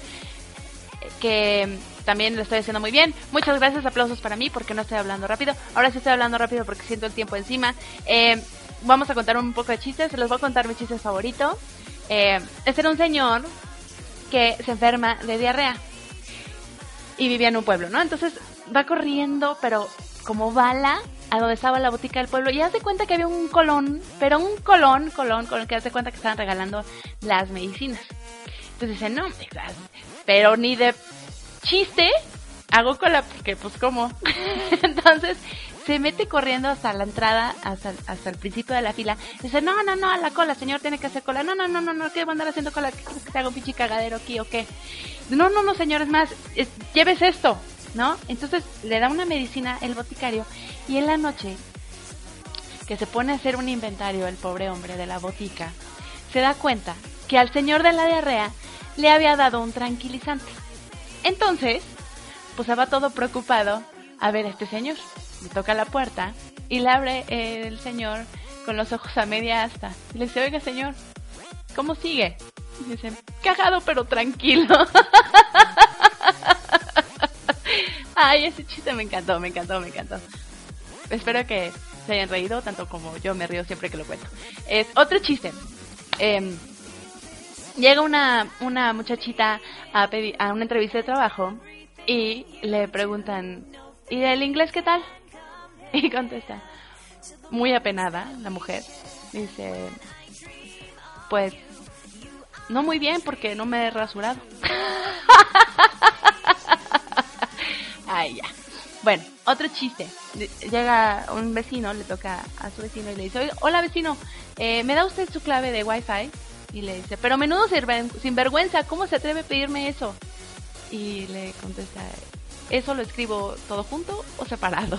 que también lo estoy haciendo muy bien. Muchas gracias, aplausos para mí porque no estoy hablando rápido. Ahora sí estoy hablando rápido porque siento el tiempo encima. Eh, vamos a contar un poco de chistes, les voy a contar mi chiste favorito. Eh, este era un señor que se enferma de diarrea vivía en un pueblo, ¿no? Entonces va corriendo, pero como bala, a donde estaba la botica del pueblo y hace cuenta que había un colón, pero un colón, colón, colón, que hace cuenta que estaban regalando las medicinas. Entonces dice, no, pero ni de chiste hago cola, porque pues como. <laughs> Entonces se mete corriendo hasta la entrada, hasta, hasta el principio de la fila. Dice, no, no, no, a la cola, señor, tiene que hacer cola. No, no, no, no, no, quiero andar haciendo cola, que te haga un pinche cagadero aquí o qué. No, no, no, señor, es más, es- lleves esto, ¿no? Entonces le da una medicina el boticario y en la noche que se pone a hacer un inventario el pobre hombre de la botica, se da cuenta que al señor de la diarrea le había dado un tranquilizante. Entonces, pues se va todo preocupado a ver a este señor. Le toca la puerta y le abre el señor con los ojos a media asta. Y le dice, oiga señor, ¿cómo sigue? Y dice, cagado pero tranquilo. <laughs> Ay, ese chiste me encantó, me encantó, me encantó. Espero que se hayan reído tanto como yo me río siempre que lo cuento. Es otro chiste. Em, llega una, una muchachita a, pedi- a una entrevista de trabajo y le preguntan, ¿y el inglés qué tal? <laughs> Y contesta, muy apenada la mujer, dice, pues no muy bien porque no me he rasurado. <laughs> Ay, ya. Bueno, otro chiste. Llega un vecino, le toca a su vecino y le dice, "Oiga, hola vecino, eh, ¿me da usted su clave de wifi? Y le dice, pero menudo sinvergüenza, ¿cómo se atreve a pedirme eso? Y le contesta, ¿eso lo escribo todo junto o separado?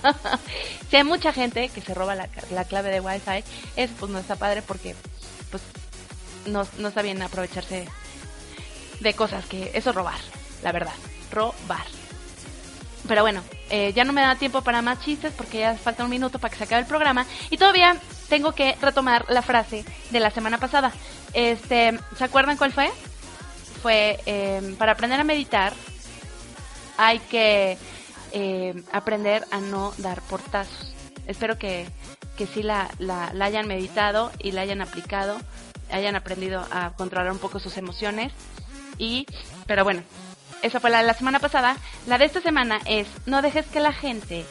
<laughs> si hay mucha gente que se roba la, la clave de wifi, eso pues no está padre porque pues no, no está bien aprovecharse de cosas que eso es robar, la verdad, robar. Pero bueno, eh, ya no me da tiempo para más chistes porque ya falta un minuto para que se acabe el programa. Y todavía tengo que retomar la frase de la semana pasada. Este, ¿Se acuerdan cuál fue? Fue, eh, para aprender a meditar hay que eh, aprender a no dar portazos. Espero que, que sí la, la, la hayan meditado y la hayan aplicado, hayan aprendido a controlar un poco sus emociones. Y, pero bueno, esa fue la de la semana pasada. La de esta semana es, no dejes que la gente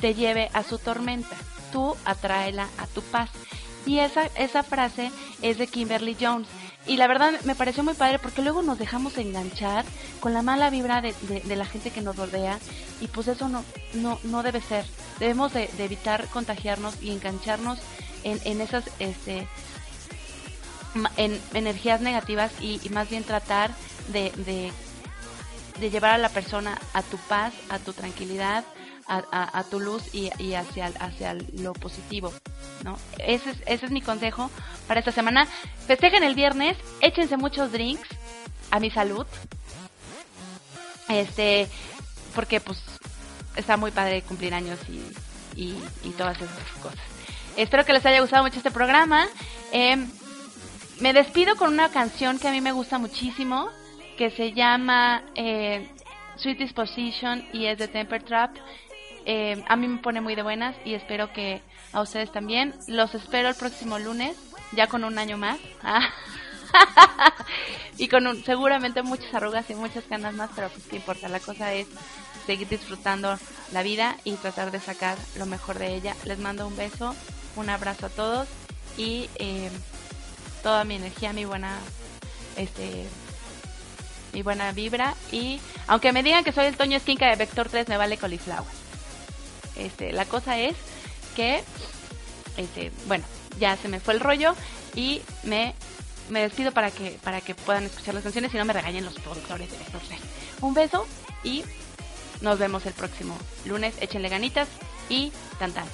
te lleve a su tormenta. Tú atráela a tu paz. Y esa, esa frase es de Kimberly Jones. Y la verdad me pareció muy padre porque luego nos dejamos enganchar con la mala vibra de, de- la gente que nos rodea y pues eso no, no, no debe ser. Debemos de, evitar contagiarnos y engancharnos en, en esas este, en energías negativas y, y más bien tratar de, de llevar a la persona a tu paz, a tu tranquilidad, a, tu luz y, hacia, lo positivo, ¿no? Ese es, ese es mi consejo para esta semana. Festejen el viernes, échense muchos drinks a mi salud. Este, porque pues está muy padre cumplir años y, y, y todas esas cosas. Espero que les haya gustado mucho este programa. Em, me despido con una canción que a mí me gusta muchísimo, que se llama eh, Sweet Disposition y es de Temper Trap. Eh, a mí me pone muy de buenas y espero que a ustedes también. Los espero el próximo lunes, ya con un año más. <laughs> y con un- seguramente muchas arrugas y muchas ganas más, pero pues qué importa. La cosa es seguir disfrutando la vida y tratar de sacar lo mejor de ella. Les mando un beso, un abrazo a todos y eh, toda mi energía, mi buena, este, mi buena vibra y aunque me digan que soy el Toño Esquinca de Vector 3 me vale cauliflower. Este, la cosa es que, este, bueno, ya se me fue el rollo y me, me despido para que, para que puedan escuchar las canciones y no me regañen los productores de Vector 3. Un beso y nos vemos el próximo lunes. Échenle ganitas y tan tan.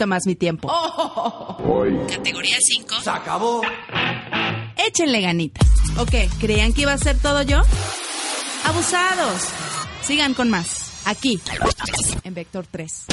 Les quito más mi tiempo. Hoy. Categoría 5. Se acabó. Échenle ganitas. ¿O qué? ¿Creían que iba a ser todo yo? Abusados. Sigan con más. Aquí. En Vector 3.